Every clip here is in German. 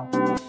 you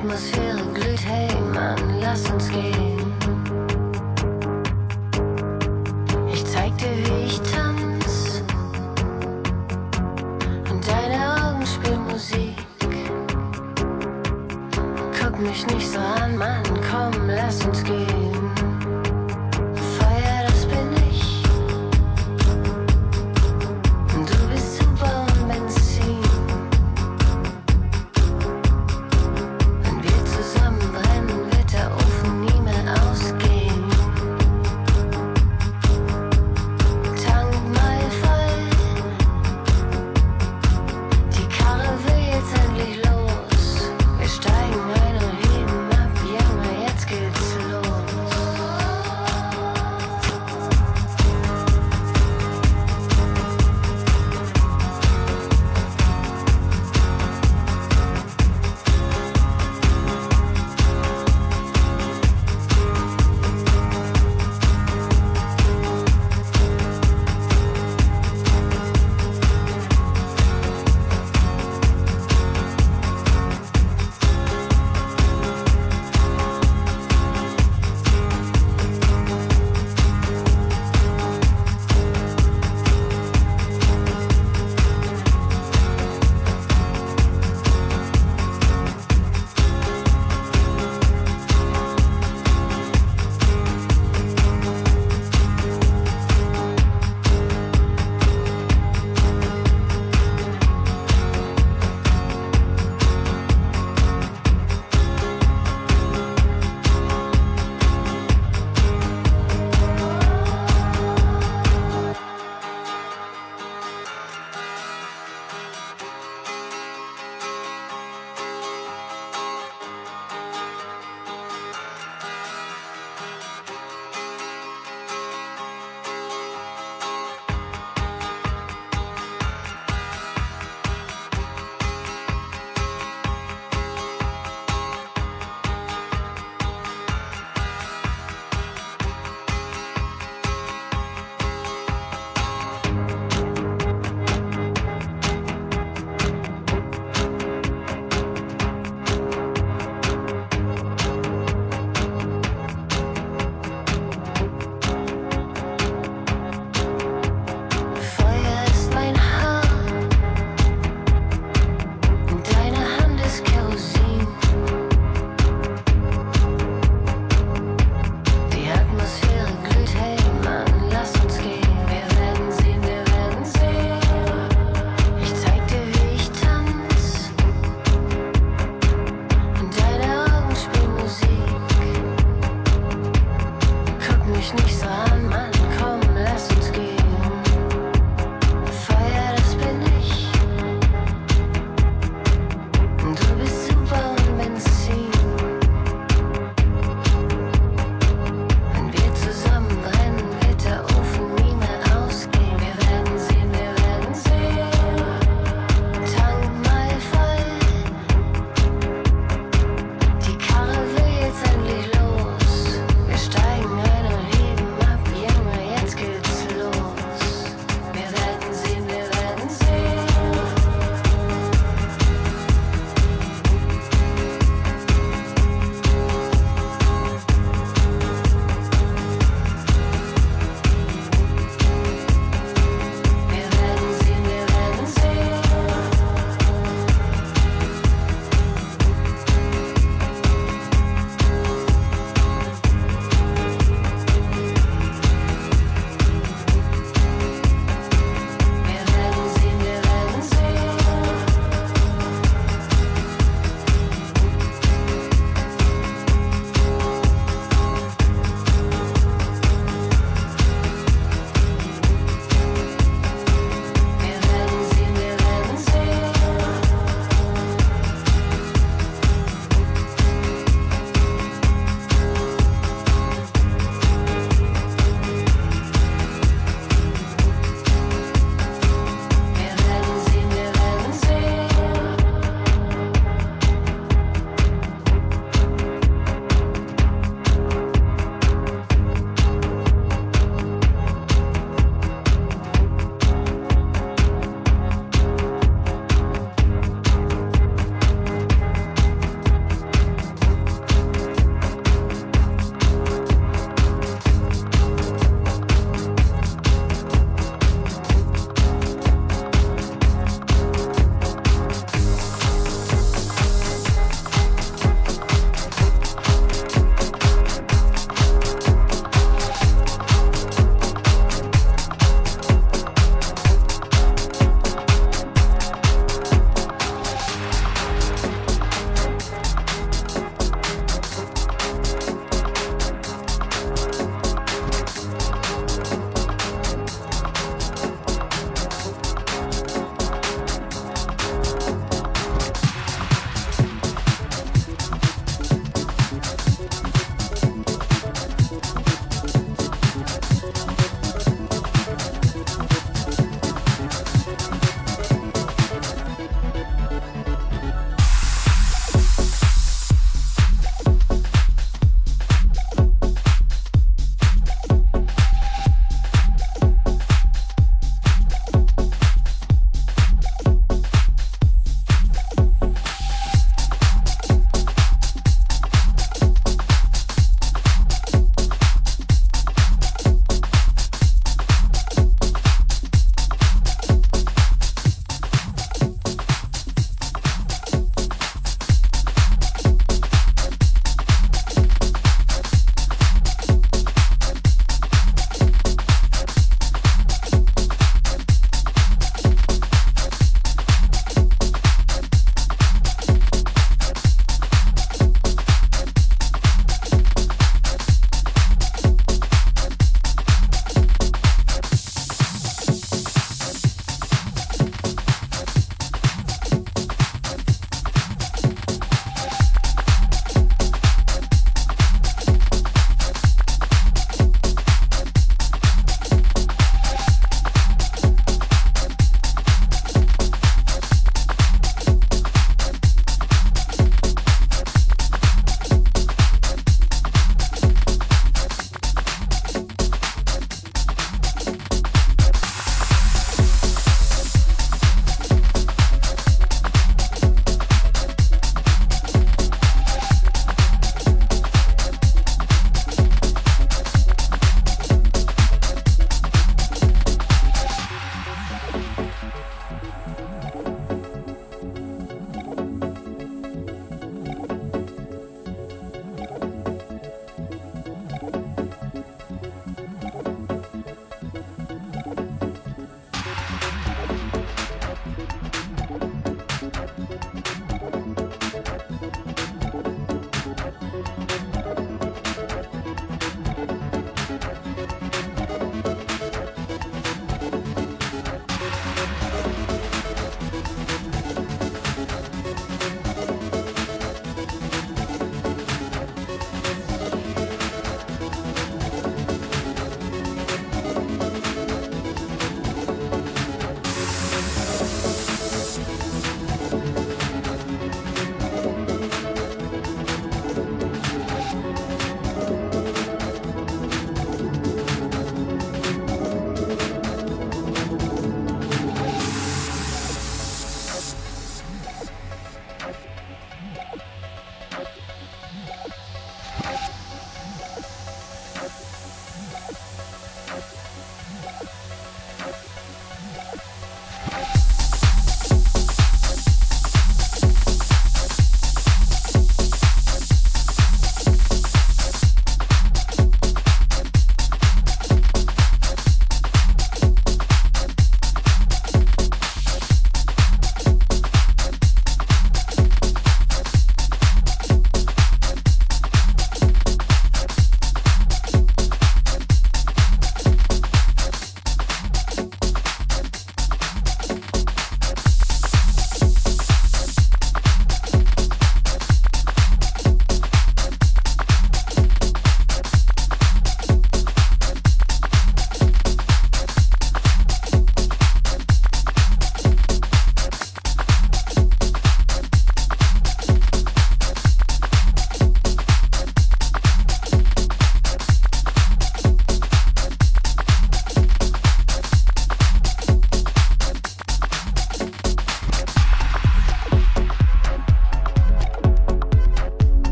Atmosphäre glüht, hey Mann, lass uns gehen. Ich zeig dir, wie ich tanz. Und deine Augen spielen Musik. Guck mich nicht so an, Mann, komm, lass uns gehen.